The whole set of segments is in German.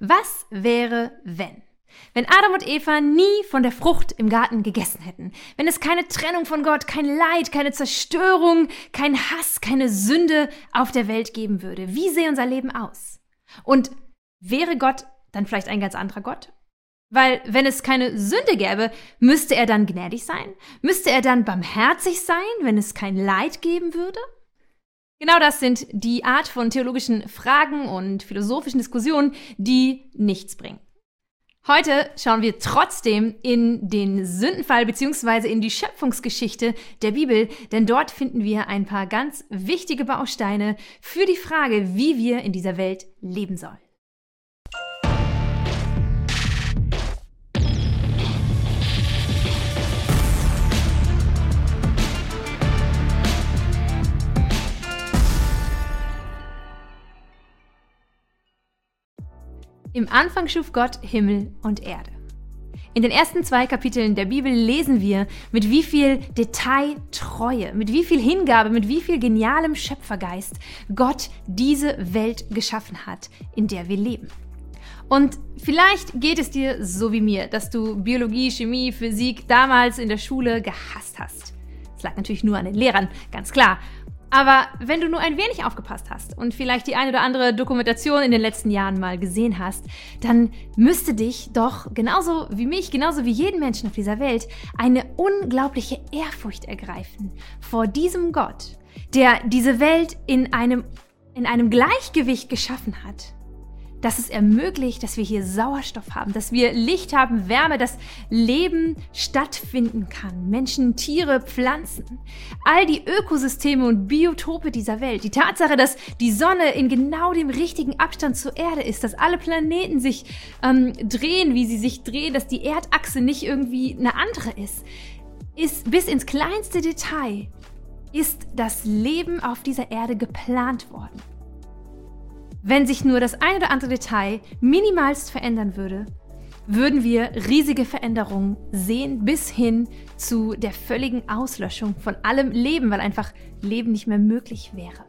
Was wäre, wenn? Wenn Adam und Eva nie von der Frucht im Garten gegessen hätten, wenn es keine Trennung von Gott, kein Leid, keine Zerstörung, kein Hass, keine Sünde auf der Welt geben würde, wie sähe unser Leben aus? Und wäre Gott dann vielleicht ein ganz anderer Gott? Weil wenn es keine Sünde gäbe, müsste er dann gnädig sein? Müsste er dann barmherzig sein, wenn es kein Leid geben würde? Genau das sind die Art von theologischen Fragen und philosophischen Diskussionen, die nichts bringen. Heute schauen wir trotzdem in den Sündenfall bzw. in die Schöpfungsgeschichte der Bibel, denn dort finden wir ein paar ganz wichtige Bausteine für die Frage, wie wir in dieser Welt leben sollen. Im Anfang schuf Gott Himmel und Erde. In den ersten zwei Kapiteln der Bibel lesen wir, mit wie viel Detailtreue, mit wie viel Hingabe, mit wie viel genialem Schöpfergeist Gott diese Welt geschaffen hat, in der wir leben. Und vielleicht geht es dir so wie mir, dass du Biologie, Chemie, Physik damals in der Schule gehasst hast. Es lag natürlich nur an den Lehrern, ganz klar. Aber wenn du nur ein wenig aufgepasst hast und vielleicht die eine oder andere Dokumentation in den letzten Jahren mal gesehen hast, dann müsste dich doch genauso wie mich, genauso wie jeden Menschen auf dieser Welt, eine unglaubliche Ehrfurcht ergreifen vor diesem Gott, der diese Welt in einem, in einem Gleichgewicht geschaffen hat dass es ermöglicht, dass wir hier Sauerstoff haben, dass wir Licht haben, Wärme, dass Leben stattfinden kann. Menschen, Tiere, Pflanzen. All die Ökosysteme und Biotope dieser Welt. Die Tatsache, dass die Sonne in genau dem richtigen Abstand zur Erde ist, dass alle Planeten sich ähm, drehen, wie sie sich drehen, dass die Erdachse nicht irgendwie eine andere ist, ist bis ins kleinste Detail ist das Leben auf dieser Erde geplant worden. Wenn sich nur das ein oder andere Detail minimalst verändern würde, würden wir riesige Veränderungen sehen bis hin zu der völligen Auslöschung von allem Leben, weil einfach Leben nicht mehr möglich wäre.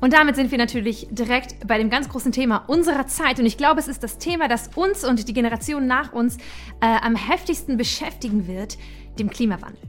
Und damit sind wir natürlich direkt bei dem ganz großen Thema unserer Zeit. Und ich glaube, es ist das Thema, das uns und die Generation nach uns äh, am heftigsten beschäftigen wird, dem Klimawandel.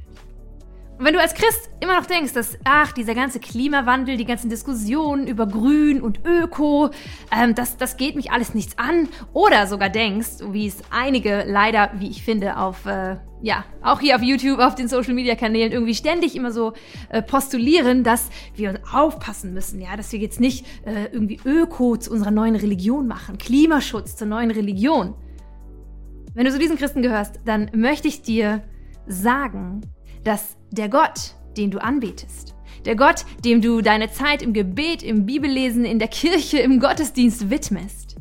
Und wenn du als Christ immer noch denkst, dass, ach, dieser ganze Klimawandel, die ganzen Diskussionen über Grün und Öko, ähm, das, das geht mich alles nichts an, oder sogar denkst, wie es einige leider, wie ich finde, auf, äh, ja, auch hier auf YouTube, auf den Social Media Kanälen irgendwie ständig immer so äh, postulieren, dass wir uns aufpassen müssen, ja, dass wir jetzt nicht äh, irgendwie Öko zu unserer neuen Religion machen, Klimaschutz zur neuen Religion. Wenn du zu diesen Christen gehörst, dann möchte ich dir sagen, dass der Gott, den du anbetest, der Gott, dem du deine Zeit im Gebet, im Bibellesen, in der Kirche, im Gottesdienst widmest,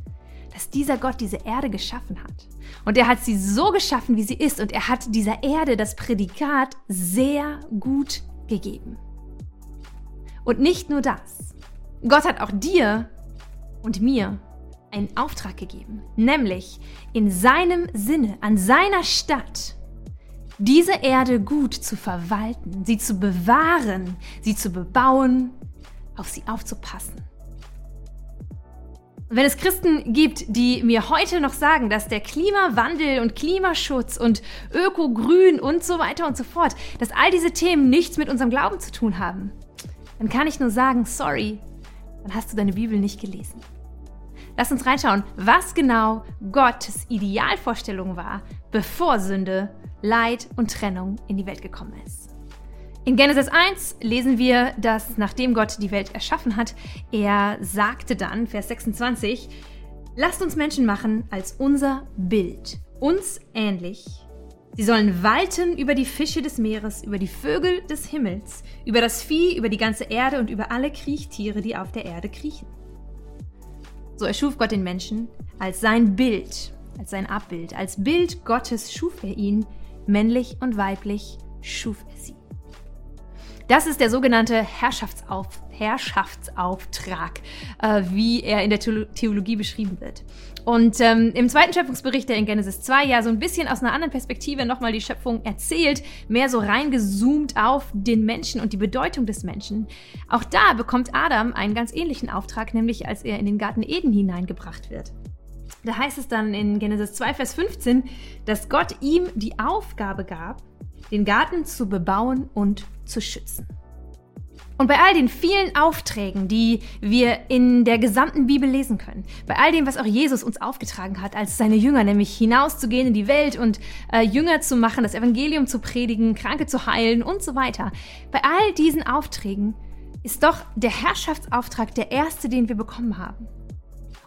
dass dieser Gott diese Erde geschaffen hat. Und er hat sie so geschaffen, wie sie ist. Und er hat dieser Erde das Prädikat sehr gut gegeben. Und nicht nur das. Gott hat auch dir und mir einen Auftrag gegeben, nämlich in seinem Sinne, an seiner Stadt diese Erde gut zu verwalten, sie zu bewahren, sie zu bebauen, auf sie aufzupassen. Wenn es Christen gibt, die mir heute noch sagen, dass der Klimawandel und Klimaschutz und Ökogrün und so weiter und so fort, dass all diese Themen nichts mit unserem Glauben zu tun haben, dann kann ich nur sagen, sorry, dann hast du deine Bibel nicht gelesen. Lass uns reinschauen, was genau Gottes Idealvorstellung war, bevor Sünde Leid und Trennung in die Welt gekommen ist. In Genesis 1 lesen wir, dass nachdem Gott die Welt erschaffen hat, er sagte dann, Vers 26, Lasst uns Menschen machen als unser Bild, uns ähnlich. Sie sollen walten über die Fische des Meeres, über die Vögel des Himmels, über das Vieh, über die ganze Erde und über alle Kriechtiere, die auf der Erde kriechen. So erschuf Gott den Menschen als sein Bild, als sein Abbild. Als Bild Gottes schuf er ihn, männlich und weiblich schuf er sie. Das ist der sogenannte Herrschaftsauf Herrschaftsauftrag, äh, wie er in der Theologie beschrieben wird. Und ähm, im zweiten Schöpfungsbericht, der in Genesis 2 ja so ein bisschen aus einer anderen Perspektive nochmal die Schöpfung erzählt, mehr so reingezoomt auf den Menschen und die Bedeutung des Menschen. Auch da bekommt Adam einen ganz ähnlichen Auftrag, nämlich als er in den Garten Eden hineingebracht wird. Da heißt es dann in Genesis 2, Vers 15, dass Gott ihm die Aufgabe gab, den Garten zu bebauen und zu schützen. Und bei all den vielen Aufträgen, die wir in der gesamten Bibel lesen können, bei all dem, was auch Jesus uns aufgetragen hat als seine Jünger, nämlich hinauszugehen in die Welt und äh, Jünger zu machen, das Evangelium zu predigen, Kranke zu heilen und so weiter, bei all diesen Aufträgen ist doch der Herrschaftsauftrag der erste, den wir bekommen haben.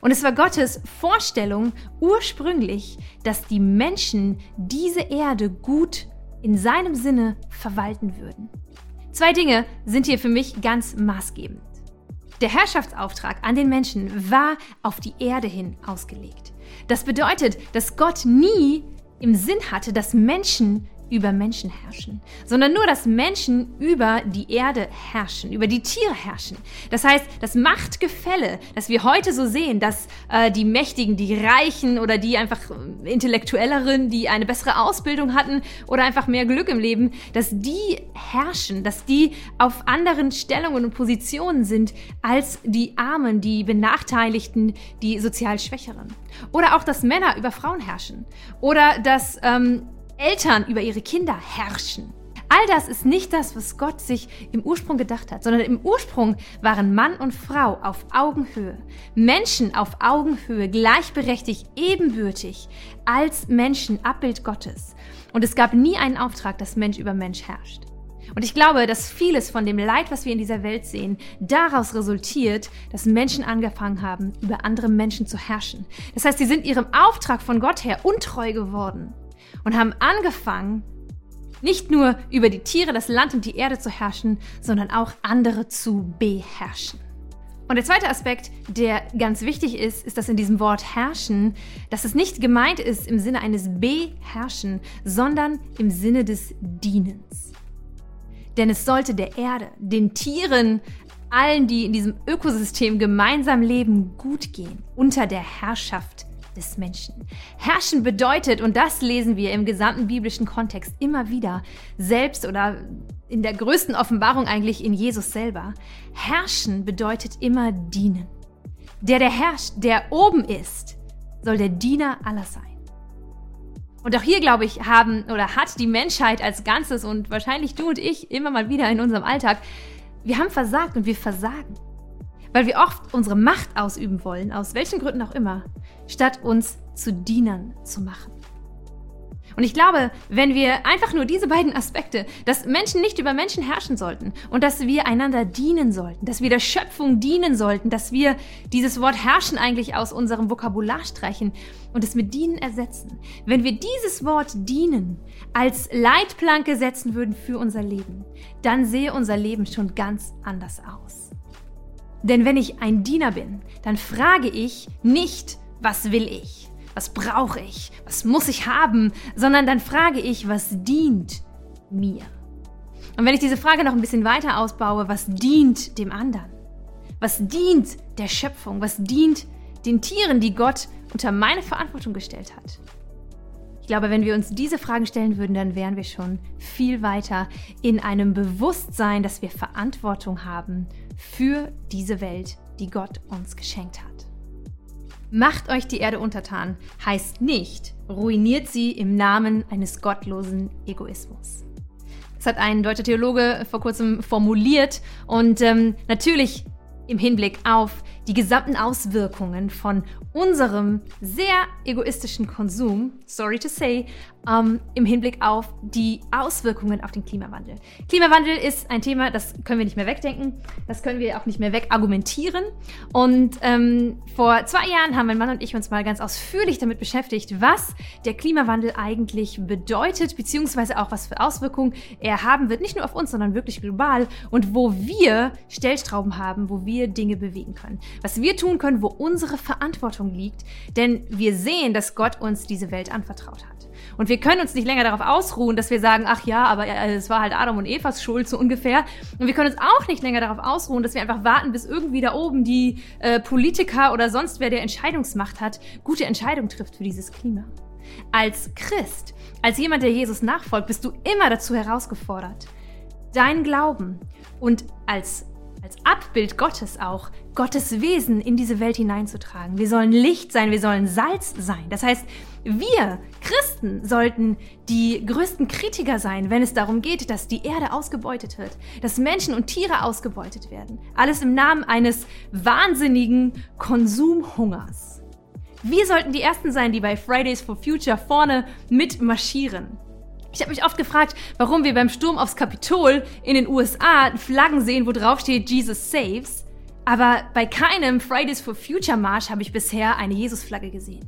Und es war Gottes Vorstellung ursprünglich, dass die Menschen diese Erde gut in seinem Sinne verwalten würden. Zwei Dinge sind hier für mich ganz maßgebend. Der Herrschaftsauftrag an den Menschen war auf die Erde hin ausgelegt. Das bedeutet, dass Gott nie im Sinn hatte, dass Menschen über Menschen herrschen, sondern nur, dass Menschen über die Erde herrschen, über die Tiere herrschen. Das heißt, das Machtgefälle, das wir heute so sehen, dass äh, die Mächtigen, die Reichen oder die einfach äh, intellektuelleren, die eine bessere Ausbildung hatten oder einfach mehr Glück im Leben, dass die herrschen, dass die auf anderen Stellungen und Positionen sind als die Armen, die Benachteiligten, die sozial Schwächeren. Oder auch, dass Männer über Frauen herrschen. Oder dass ähm, Eltern über ihre Kinder herrschen. All das ist nicht das, was Gott sich im Ursprung gedacht hat, sondern im Ursprung waren Mann und Frau auf Augenhöhe. Menschen auf Augenhöhe, gleichberechtigt, ebenbürtig, als Menschen, Abbild Gottes. Und es gab nie einen Auftrag, dass Mensch über Mensch herrscht. Und ich glaube, dass vieles von dem Leid, was wir in dieser Welt sehen, daraus resultiert, dass Menschen angefangen haben, über andere Menschen zu herrschen. Das heißt, sie sind ihrem Auftrag von Gott her untreu geworden und haben angefangen, nicht nur über die Tiere, das Land und die Erde zu herrschen, sondern auch andere zu beherrschen. Und der zweite Aspekt, der ganz wichtig ist, ist, dass in diesem Wort herrschen, dass es nicht gemeint ist im Sinne eines beherrschen, sondern im Sinne des Dienens. Denn es sollte der Erde, den Tieren, allen, die in diesem Ökosystem gemeinsam leben, gut gehen, unter der Herrschaft des Menschen. Herrschen bedeutet, und das lesen wir im gesamten biblischen Kontext immer wieder, selbst oder in der größten Offenbarung eigentlich in Jesus selber, herrschen bedeutet immer dienen. Der, der herrscht, der oben ist, soll der Diener aller sein. Und auch hier, glaube ich, haben oder hat die Menschheit als Ganzes und wahrscheinlich du und ich immer mal wieder in unserem Alltag, wir haben versagt und wir versagen weil wir oft unsere Macht ausüben wollen, aus welchen Gründen auch immer, statt uns zu Dienern zu machen. Und ich glaube, wenn wir einfach nur diese beiden Aspekte, dass Menschen nicht über Menschen herrschen sollten und dass wir einander dienen sollten, dass wir der Schöpfung dienen sollten, dass wir dieses Wort herrschen eigentlich aus unserem Vokabular streichen und es mit dienen ersetzen. Wenn wir dieses Wort dienen als Leitplanke setzen würden für unser Leben, dann sehe unser Leben schon ganz anders aus. Denn wenn ich ein Diener bin, dann frage ich nicht, was will ich, was brauche ich, was muss ich haben, sondern dann frage ich, was dient mir. Und wenn ich diese Frage noch ein bisschen weiter ausbaue, was dient dem anderen? Was dient der Schöpfung? Was dient den Tieren, die Gott unter meine Verantwortung gestellt hat? Glaube, wenn wir uns diese Fragen stellen würden, dann wären wir schon viel weiter in einem Bewusstsein, dass wir Verantwortung haben für diese Welt, die Gott uns geschenkt hat. Macht euch die Erde untertan heißt nicht, ruiniert sie im Namen eines gottlosen Egoismus. Das hat ein deutscher Theologe vor kurzem formuliert und ähm, natürlich im Hinblick auf die gesamten Auswirkungen von unserem sehr egoistischen Konsum, sorry to say, ähm, im Hinblick auf die Auswirkungen auf den Klimawandel. Klimawandel ist ein Thema, das können wir nicht mehr wegdenken, das können wir auch nicht mehr wegargumentieren. Und ähm, vor zwei Jahren haben mein Mann und ich uns mal ganz ausführlich damit beschäftigt, was der Klimawandel eigentlich bedeutet, beziehungsweise auch was für Auswirkungen er haben wird, nicht nur auf uns, sondern wirklich global und wo wir Stellstrauben haben, wo wir Dinge bewegen können. Was wir tun können, wo unsere Verantwortung liegt, denn wir sehen, dass Gott uns diese Welt anvertraut hat. Und wir können uns nicht länger darauf ausruhen, dass wir sagen, ach ja, aber äh, es war halt Adam und Evas Schuld so ungefähr. Und wir können uns auch nicht länger darauf ausruhen, dass wir einfach warten, bis irgendwie da oben die äh, Politiker oder sonst wer der Entscheidungsmacht hat, gute Entscheidungen trifft für dieses Klima. Als Christ, als jemand, der Jesus nachfolgt, bist du immer dazu herausgefordert, deinen Glauben und als als Abbild Gottes auch, Gottes Wesen in diese Welt hineinzutragen. Wir sollen Licht sein, wir sollen Salz sein. Das heißt, wir Christen sollten die größten Kritiker sein, wenn es darum geht, dass die Erde ausgebeutet wird, dass Menschen und Tiere ausgebeutet werden. Alles im Namen eines wahnsinnigen Konsumhungers. Wir sollten die Ersten sein, die bei Fridays for Future vorne mitmarschieren. Ich habe mich oft gefragt, warum wir beim Sturm aufs Kapitol in den USA Flaggen sehen, wo drauf steht Jesus saves, aber bei keinem Fridays for Future Marsch habe ich bisher eine Jesus-Flagge gesehen.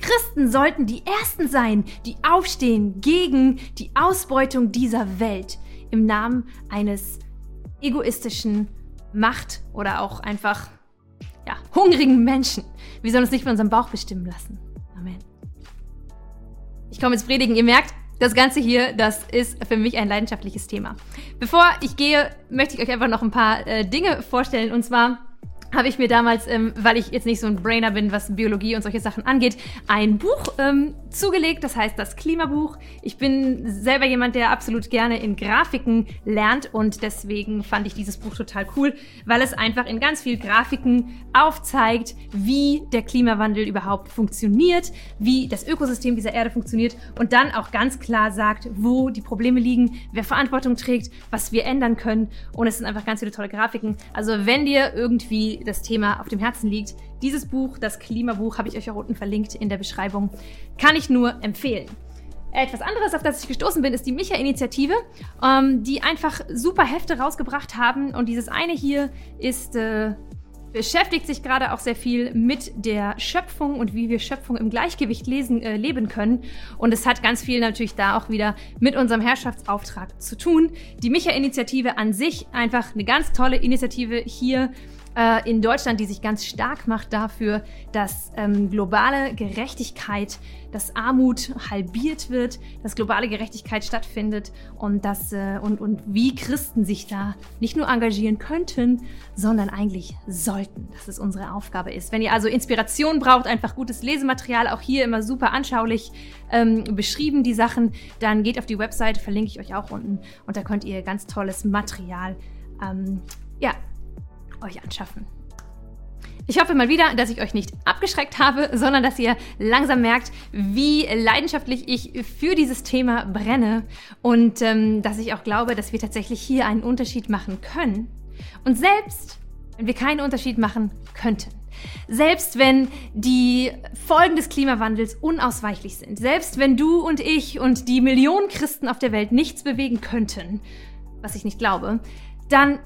Christen sollten die Ersten sein, die aufstehen gegen die Ausbeutung dieser Welt im Namen eines egoistischen Macht- oder auch einfach ja, hungrigen Menschen. Wir sollen uns nicht von unserem Bauch bestimmen lassen. Amen. Ich komme ins Predigen. Ihr merkt, das Ganze hier, das ist für mich ein leidenschaftliches Thema. Bevor ich gehe, möchte ich euch einfach noch ein paar äh, Dinge vorstellen. Und zwar habe ich mir damals, ähm, weil ich jetzt nicht so ein Brainer bin, was Biologie und solche Sachen angeht, ein Buch ähm, zugelegt, das heißt das Klimabuch. Ich bin selber jemand, der absolut gerne in Grafiken lernt und deswegen fand ich dieses Buch total cool, weil es einfach in ganz viel Grafiken aufzeigt, wie der Klimawandel überhaupt funktioniert, wie das Ökosystem dieser Erde funktioniert und dann auch ganz klar sagt, wo die Probleme liegen, wer Verantwortung trägt, was wir ändern können und es sind einfach ganz viele tolle Grafiken. Also wenn dir irgendwie das Thema auf dem Herzen liegt. Dieses Buch, das Klimabuch, habe ich euch auch unten verlinkt in der Beschreibung. Kann ich nur empfehlen. Etwas anderes, auf das ich gestoßen bin, ist die Micha-Initiative, ähm, die einfach super Hefte rausgebracht haben. Und dieses eine hier ist äh, beschäftigt sich gerade auch sehr viel mit der Schöpfung und wie wir Schöpfung im Gleichgewicht lesen, äh, leben können. Und es hat ganz viel natürlich da auch wieder mit unserem Herrschaftsauftrag zu tun. Die Micha-Initiative an sich einfach eine ganz tolle Initiative hier äh, in Deutschland, die sich ganz stark macht dafür, dass ähm, globale Gerechtigkeit, dass Armut halbiert wird, dass globale Gerechtigkeit stattfindet und, dass, äh, und, und wie Christen sich da nicht nur engagieren könnten, sondern eigentlich sollten, dass es unsere Aufgabe ist. Wenn ihr also Inspiration braucht, einfach gutes Lesematerial, auch hier immer super anschaulich ähm, beschrieben, die Sachen, dann geht auf die Website, verlinke ich euch auch unten und da könnt ihr ganz tolles Material ähm, ja, euch anschaffen. Ich hoffe mal wieder, dass ich euch nicht abgeschreckt habe, sondern dass ihr langsam merkt, wie leidenschaftlich ich für dieses Thema brenne und ähm, dass ich auch glaube, dass wir tatsächlich hier einen Unterschied machen können. Und selbst wenn wir keinen Unterschied machen könnten, selbst wenn die Folgen des Klimawandels unausweichlich sind, selbst wenn du und ich und die Millionen Christen auf der Welt nichts bewegen könnten, was ich nicht glaube, dann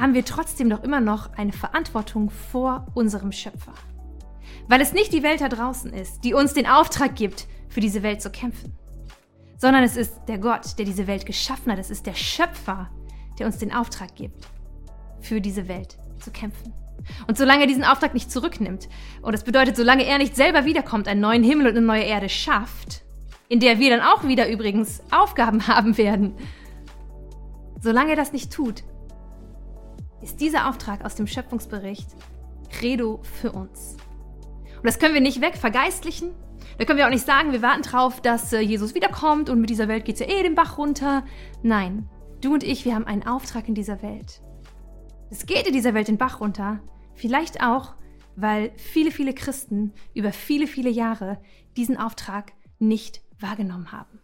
haben wir trotzdem doch immer noch eine Verantwortung vor unserem Schöpfer. Weil es nicht die Welt da draußen ist, die uns den Auftrag gibt, für diese Welt zu kämpfen, sondern es ist der Gott, der diese Welt geschaffen hat. Es ist der Schöpfer, der uns den Auftrag gibt, für diese Welt zu kämpfen. Und solange er diesen Auftrag nicht zurücknimmt, und das bedeutet, solange er nicht selber wiederkommt, einen neuen Himmel und eine neue Erde schafft, in der wir dann auch wieder übrigens Aufgaben haben werden, solange er das nicht tut, ist dieser Auftrag aus dem Schöpfungsbericht Credo für uns. Und das können wir nicht weg vergeistlichen. Da können wir auch nicht sagen, wir warten drauf, dass äh, Jesus wiederkommt und mit dieser Welt geht es ja eh den Bach runter. Nein, du und ich, wir haben einen Auftrag in dieser Welt. Es geht in dieser Welt den Bach runter. Vielleicht auch, weil viele, viele Christen über viele, viele Jahre diesen Auftrag nicht wahrgenommen haben.